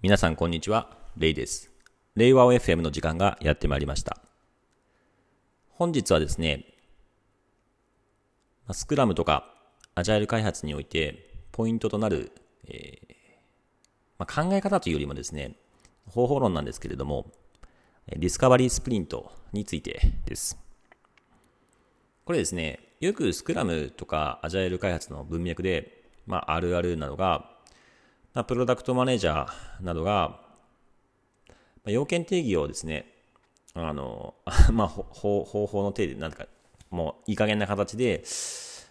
皆さんこんにちは、レイです。令和 FM の時間がやってまいりました。本日はですね、スクラムとかアジャイル開発においてポイントとなる、えー、まあ、考え方というよりもですね、方法論なんですけれども、 Discovery Sprint についてです。これですね、よくスクラムとかアジャイル開発の文脈で、まあ、あるあるなのが、まあ、プロダクトマネージャーなどが、まあ、要件定義をですね、あの、まあ、方法の定義で、なんか、もういい加減な形で、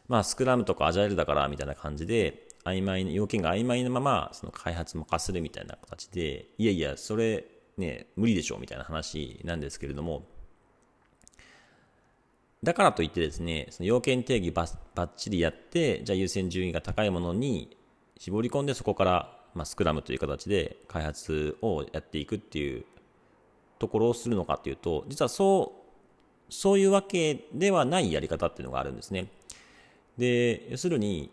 まあ、スクラムとかアジャイルだからみたいな感じで、曖昧要件が曖昧なまま、その開発も化するみたいな形で、いやいや、それね、無理でしょうみたいな話なんですけれども、だからといってですね、その要件定義ばっちりやって、じゃあ優先順位が高いものに絞り込んでそこからまあ、スクラムという形で開発をやっていくっていうところをするのかっていうと、実はそう、そういうわけではないやり方っていうのがあるんですね。で、要するに、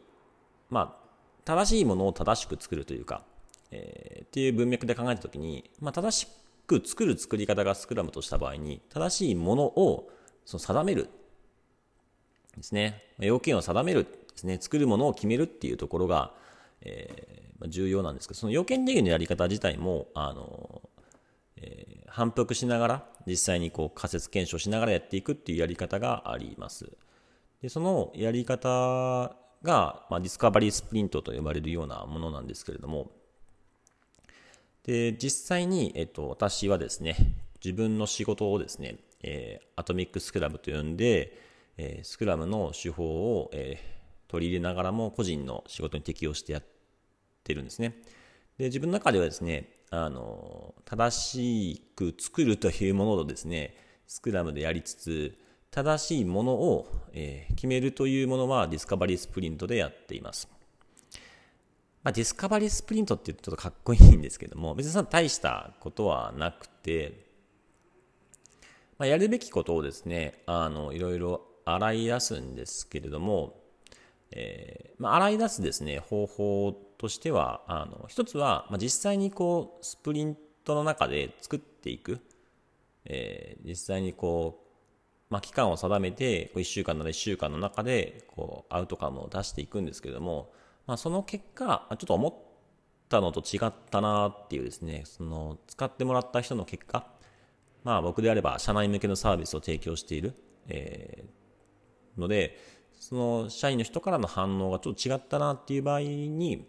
まあ、正しいものを正しく作るというか、えー、っていう文脈で考えたときに、まあ、正しく作る作り方がスクラムとした場合に、正しいものをその定めるですね。要件を定めるですね。作るものを決めるっていうところが、えー、重要なんですけど、その要件定義のやり方自体も、あの、えー、反復しながら、実際にこう仮説検証しながらやっていくっていうやり方があります。で、そのやり方が、まあ、 Discovery Sprint と呼ばれるようなものなんですけれども、で、実際に、えっと、私はですね、自分の仕事をですね、えー、 Atomic Scrum と呼んで、えー、スクラムの手法を、えー、取り入れながらも個人の仕事に適用してやってるんですね。で、自分の中ではですね、あの、正しく作るというものをですね、スクラムでやりつつ、正しいものを、えー、決めるというものは Discovery Sprint でやっています。まあ、 Discovery Sprint って言うとちょっとかっこいいんですけども、別に大したことはなくて、まあ、やるべきことをですね、あの、いろいろ洗い出すんですけれども、えー、まあ、洗い出すですね、方法としては、あの、一つは、まあ、実際にこう、スプリントの中で作っていく、えー、実際にこう、まあ、期間を定めて、1週間なら1週間の中で、こう、アウトカムを出していくんですけれども、まあ、その結果、ちょっと思ったのと違ったなっていうですね、その、使ってもらった人の結果、まあ、僕であれば、社内向けのサービスを提供している、えー、ので、その社員の人からの反応がちょっと違ったなっていう場合に、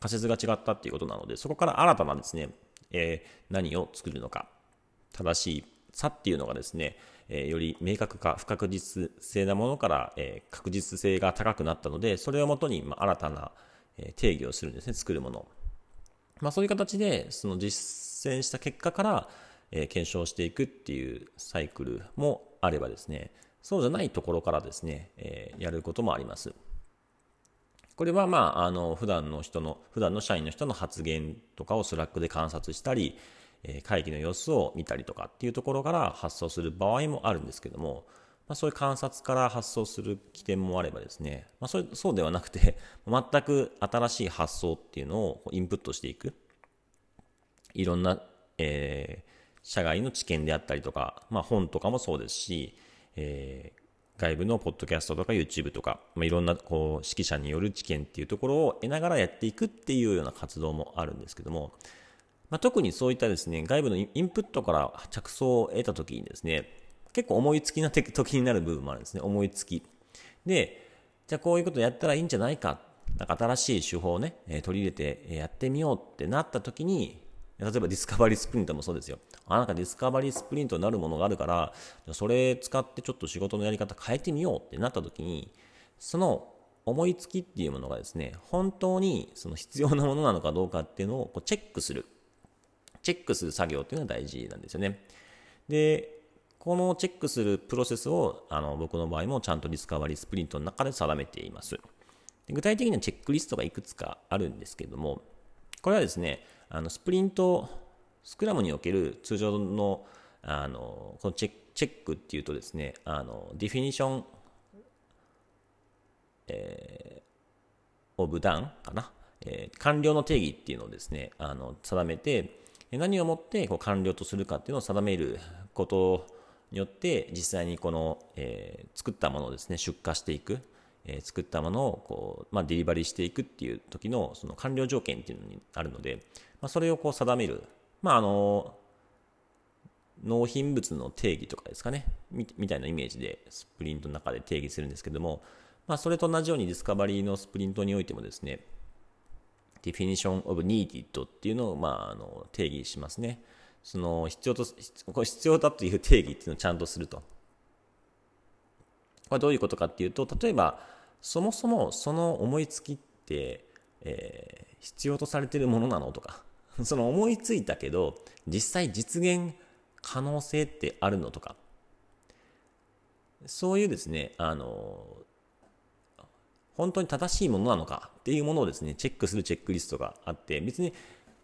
仮説が違ったっていうことなので、そこから新たなですね、えー、何を作るのか、正しい差っていうのがですね、えー、より明確か不確実性なものから、えー、確実性が高くなったので、それをもとに、ま、新たな、え定義をするんですね、作るもの。まあ、そういう形で、その実践した結果から、え検証していくっていうサイクルもあればですね、そうじゃないところからですね、えやることもあります。これはまあ、あの、普段の人の、普段の社員の人の発言とかを Slack で観察したり、え会議の様子を見たりとかっていうところから発想する場合もあるんですけども、まあ、そういう観察から発想する起点もあればですね、まあ、それそうではなくて、全く新しい発想っていうのをインプットしていく。いろんな、えー、社外の知見であったりとか、まあ、本とかもそうですし、え外部のポッドキャストとか YouTube とか、まあ、いろんなこう指揮者による知見っていうところを得ながらやっていくっていうような活動もあるんですけども、まあ、特にそういったですね、外部のインプットから着想を得た時にですね、結構思いつきな時になる部分もあるんですね、思いつき。で、じゃあこういうことやったらいいんじゃないか、なんか新しい手法をね、取り入れてやってみようってなった時に、例えば Discovery Sprint もそうですよ。あ、なんか Discovery Sprint になるものがあるから、それ使ってちょっと仕事のやり方変えてみようってなった時に、その思いつきっていうものがですね、本当にその必要なものなのかどうかっていうのをこうチェックする。チェックする作業っていうのが大事なんですよね。で、このチェックするプロセスをあの僕の場合もちゃんと Discovery Sprint の中で定めています。具体的にはチェックリストがいくつかあるんですけれども、これはですね、あのスプリント、スクラムにおける通常のあのこのチェックっていうとですね、あのディフィニション、えー、オブダウンかな、えー、完了の定義っていうのをですね、あの、定めて、何をもってこう完了とするかっていうのを定めることによって、実際にこの、えー、作ったものをですね、出荷していく、え、作ったものをこう、まあ、デリバリーしていくっていう時のその完了条件っていうのにあるので、まあ、それをこう定める、まあ、あの、納品物の定義とかですかねみ、たいなイメージでスプリントの中で定義するんですけども、まあ、それと同じようにディスカバリーのスプリントにおいてもですね、definition of needed っていうのを、まあ、あの定義しますね。その必要と、必要だという定義っていうのをちゃんとすると。これどういうことかっていうと、例えば、そもそもその思いつきって、えー、必要とされてるものなのとか、その思いついたけど、実際実現可能性ってあるのとか、そういうですね、あの、本当に正しいものなのかっていうものをですね、チェックするチェックリストがあって、別に、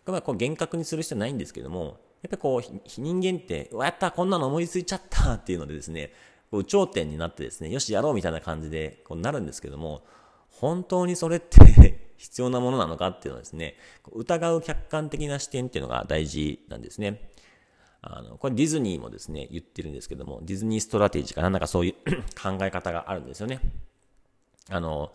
まあ、こう厳格にする必要ないんですけども、やっぱりこう、人間って、わ、やった、こんなの思いついちゃったっていうのでですね、こう頂点になってですね、よし、やろうみたいな感じでこうなるんですけども、本当にそれって 必要なものなのかっていうのはですね、疑う客観的な視点っていうのが大事なんですね。あの、これディズニーもですね、言ってるんですけども、ディズニーストラテジーかなんだかそういう 考え方があるんですよね。あの、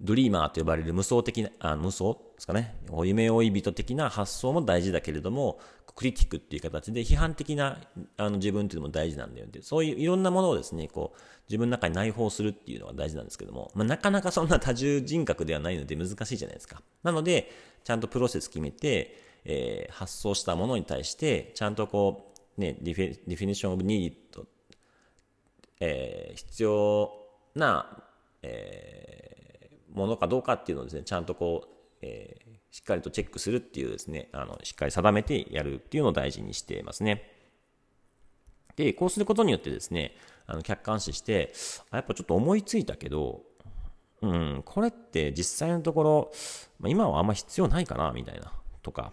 ドリーマーと呼ばれる無双的な、あ無双？ですかね。夢追い人的な発想も大事だけれども、 critic っていう形で批判的なあの自分っていうのも大事なんだよって、そういういろんなものをですね、こう、自分の中に内包するっていうのが大事なんですけども、まあ、なかなかそんな多重人格ではないので難しいじゃないですか。なので、ちゃんとプロセス決めて、えー、発想したものに対して、ちゃんとこう、ね、 defi definition of need、えー、必要な、えー、ものかどうかっていうのをですね、ちゃんとこう、えー、しっかりとチェックするっていうですね、あの、しっかり定めてやるっていうのを大事にしていますね。で、こうすることによってですね、あの、客観視して、あ、やっぱちょっと思いついたけど、うん、これって実際のところ、まあ、今はあんま必要ないかな、みたいな、とか、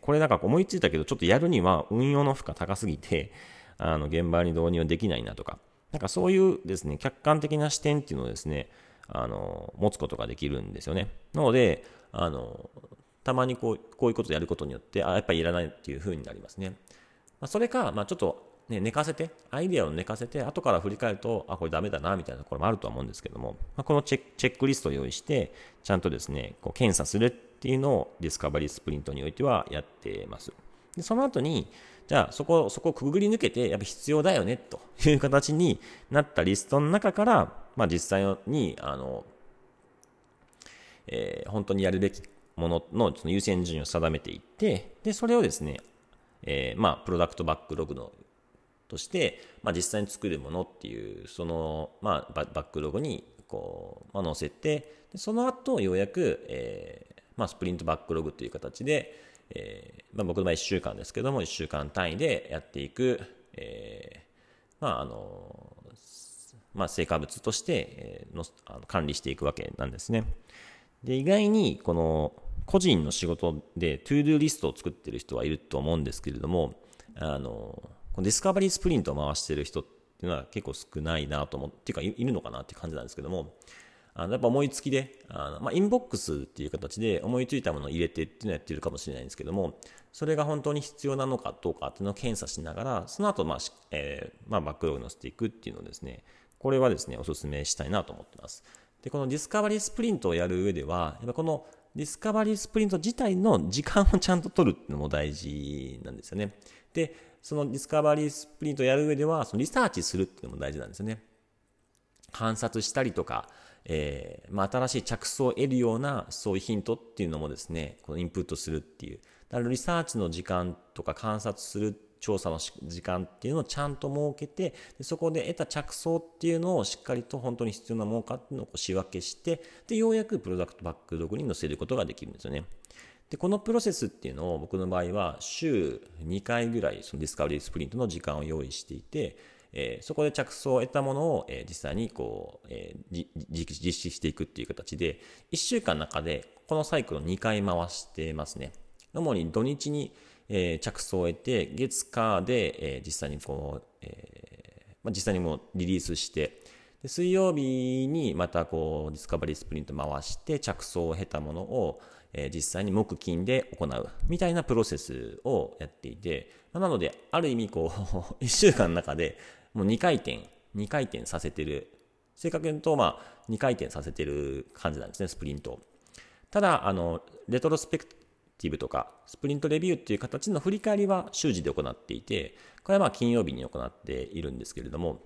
これなんか思いついたけど、ちょっとやるには運用の負荷高すぎて、あの、現場に導入できないなとか、なんかそういうですね、客観的な視点っていうのをですね、あの、持つことができるんですよね。なので、あの、たまにこう、こういうことをやることによって、あ、やっぱりいらないっていう風になりますね。まあ、それか、まあ、ちょっと、ね、寝かせて、アイデアを寝かせて、後から振り返ると、あ、これダメだな、みたいなところもあるとは思うんですけども、まあ、このチェックリストを用意して、ちゃんとですね、こう検査するっていうのを Discovery Sprint においてはやってます。で、その後に、じゃあそこ、そこをくぐり抜けて、やっぱ必要だよね、という形になったリストの中から、まあ実際に、あの、えー、本当にやるべきもののその優先順位を定めていって、で、それをですね、えー、まあ、プロダクトバックログのとして、まあ、実際に作るものっていう、その、まあ、バックログに、こう、まあ、載せて、でその後、ようやく、えー、まあ、スプリントバックログという形で、えー、まあ、僕の場合1週間ですけども、1週間単位でやっていく、えー、まあ、あの、まあ、成果物として、のあの管理していくわけなんですね。で、意外に、この、個人の仕事で、 ToDo リストを作ってる人はいると思うんですけれども、あの、このディスカバリースプリントを回してる人っていうのは結構少ないなと思って、っていうか、いるのかなっていう感じなんですけども、あのやっぱ思いつきで、あのまあ、インボックスっていう形で思いついたものを入れてっていうのをやってるかもしれないんですけども、それが本当に必要なのかどうかっていうのを検査しながら、その後、まあ、えー、まあ、バックログに載せていくっていうのをですね、これはですね、お勧めしたいなと思ってます。で、このディスカバリースプリントをやる上では、やっぱこのディスカバリースプリント自体の時間をちゃんと取るっていうのも大事なんですよね。で、そのディスカバリースプリントをやる上では、そのリサーチするっていうのも大事なんですよね。観察したりとか、えー、まあ、新しい着想を得るようなそういうヒントっていうのもですね、このインプットするっていう。だからリサーチの時間とか観察する調査の時間っていうのをちゃんと設けて、でそこで得た着想っていうのをしっかりと本当に必要なものかっていうのを仕分けして、で、ようやくプロダクトバックログに載せることができるんですよね。で、このプロセスっていうのを僕の場合は週2回ぐらいそのディスカバリースプリントの時間を用意していて、えー、そこで着想を得たものを、えー、実際にこう、えー、実施していくっていう形で、1週間の中でこのサイクルを2回回してますね。主に土日に、えー、着想を得て、月火で、えー、実際にこう、えーまあ、実際にもリリースして、で水曜日にまたこうディスカバリースプリント回して着想を得たものを、え実際に木金で行うみたいなプロセスをやっていて、なので、ある意味こう、1週間の中でもう2回転、2回転させてる。正確に言うと、まあ、2回転させてる感じなんですね、スプリントただ、あの、レトロスペクティブとか、スプリントレビューっていう形の振り返りは週次で行っていて、これはまあ金曜日に行っているんですけれども、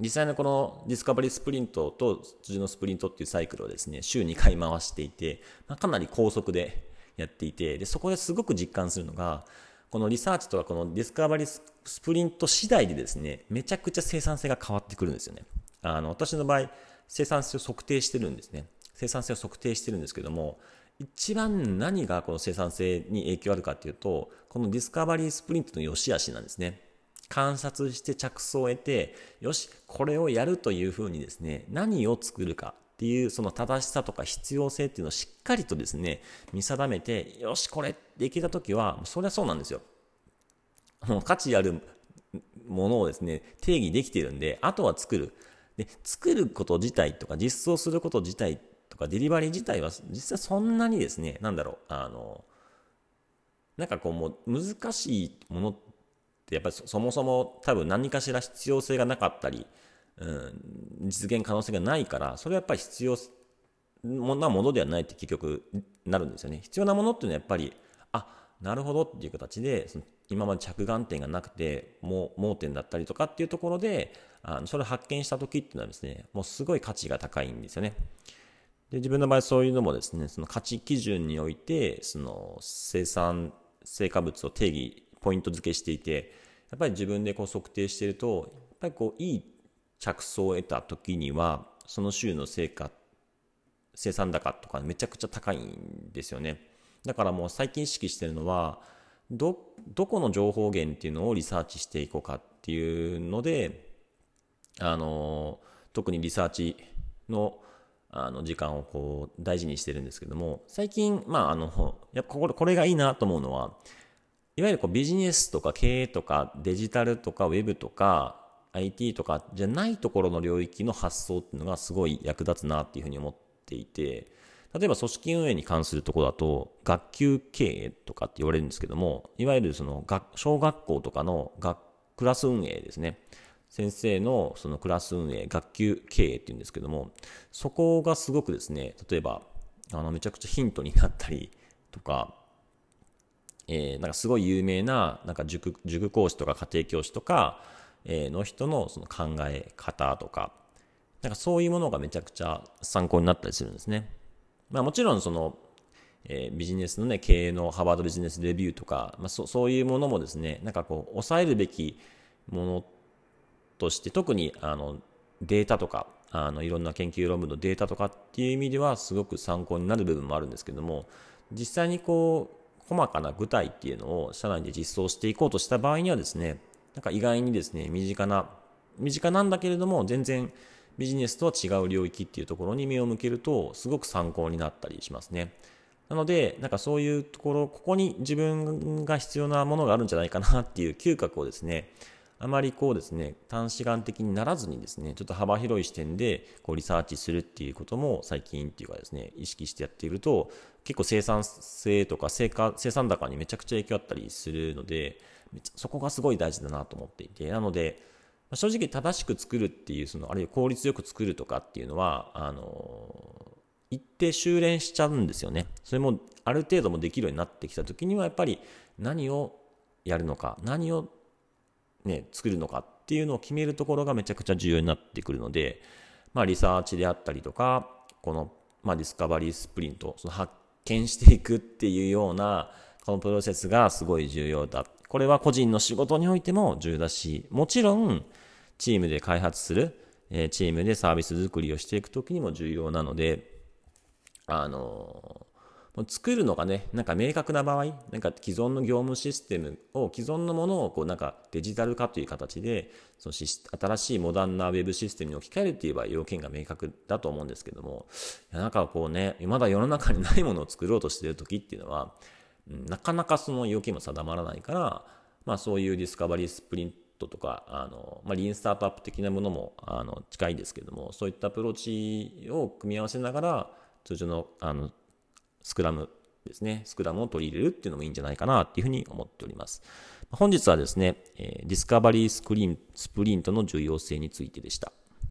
実際のこのディスカバリースプリントと通常のスプリントっていうサイクルをですね、週2回回していて、まあ、かなり高速でやっていて、で、そこですごく実感するのが、このリサーチとかこのディスカバリースプリント次第でですね、めちゃくちゃ生産性が変わってくるんですよね。あの、私の場合、生産性を測定してるんですね。生産性を測定してるんですけども、一番何がこの生産性に影響あるかっていうと、このディスカバリースプリントの良し悪しなんですね。観察して着想を得て、よし、これをやるというふうにですね、何を作るかっていうその正しさとか必要性っていうのをしっかりとですね、見定めて、よし、これできたときは、それはそうなんですよ。もう価値あるものをですね、定義できているんで、あとは作る。で、作ること自体とか実装すること自体とかデリバリー自体は実際そんなにですね、なんだろう、あの、なんかこうもう難しいものってやっぱりそもそも多分何かしら必要性がなかったり、うん、実現可能性がないから、それはやっぱり必要なものではないって結局なるんですよね。必要なものっていうのはやっぱり、あ、なるほどっていう形で、その今まで着眼点がなくて、もう盲点だったりとかっていうところで、あのそれを発見した時っていうのはですね、もうすごい価値が高いんですよね。で、自分の場合そういうのもですね、その価値基準において、その生産、成果物を定義、ポイント付けしていて、やっぱり自分でこう測定していると、やっぱりこういい着想を得た時には、その週の成果、生産高とかめちゃくちゃ高いんですよね。だからもう最近意識してるのは、ど、どこの情報源っていうのをリサーチしていこうかっていうので、あの、特にリサーチのあの時間をこう大事にしてるんですけども、最近、まあ、あの、やっぱこれこれがいいなと思うのは、いわゆるこうビジネスとか経営とかデジタルとかウェブとか IT とかじゃないところの領域の発想っていうのがすごい役立つなっていうふうに思っていて、例えば組織運営に関するとこだと、学級経営とかって言われるんですけども、いわゆるその小学校とかのクラス運営ですね。先生のそのクラス運営、学級経営っていうんですけども、そこがすごくですね、例えば、あの、めちゃくちゃヒントになったりとか、えー、なんかすごい有名な、なんか塾、塾講師とか家庭教師とか、えー、の人のその考え方とか、なんかそういうものがめちゃくちゃ参考になったりするんですね。まあもちろんその、えー、ビジネスのね、経営のハーバードビジネスレビューとか、まあそそういうものもですね、なんかこう、抑えるべきものとして、特にあの、データとか、あの、いろんな研究論文のデータとかっていう意味ではすごく参考になる部分もあるんですけども、実際にこう、細かな具体っていうのを社内で実装していこうとした場合にはですね、なんか意外にですね、身近な、身近なんだけれども、全然ビジネスとは違う領域っていうところに目を向けると、すごく参考になったりしますね。なので、なんかそういうところ、ここに自分が必要なものがあるんじゃないかなっていう嗅覚をですね、あまりこうですね、短視眼的にならずにですね、ちょっと幅広い視点でこうリサーチするっていうことも最近っていうかですね、意識してやっていると、結構生産性とか成果、生産高にめちゃくちゃ影響あったりするので、そこがすごい大事だなと思っていて、なので、正直正しく作るっていう、その、あるいは効率よく作るとかっていうのは、あの、一定収斂しちゃうんですよね。それもある程度もできるようになってきた時には、やっぱり何をやるのか、何をね、作るのかっていうのを決めるところがめちゃくちゃ重要になってくるので、まあ、リサーチであったりとか、この、まあ、ディスカバリースプリント、その発見していくっていうような、このプロセスがすごい重要だ。これは個人の仕事においても重要だし、もちろん、チームで開発する、えチームでサービス作りをしていくときにも重要なので、あの作るのがね、なんか明確な場合、なんか既存の業務システムを、既存のものをこうなんかデジタル化という形で、その新しいモダンなウェブシステムに置き換えるっていう場合、要件が明確だと思うんですけども、いやなんかこうね、まだ世の中にないものを作ろうとしている時っていうのは、なかなかその要件も定まらないから、まあそういうディスカバリースプリントとか、あの、まあ、リーンスタートアップ的なものも、あの、近いんですけども、そういったアプローチを組み合わせながら、通常の、あの、スクラムですね、スクラムを取り入れるっていうのもいいんじゃないかなっていうふうに思っております。本日はですね、ディスカバリースクリーン、スプリントの重要性についてでした。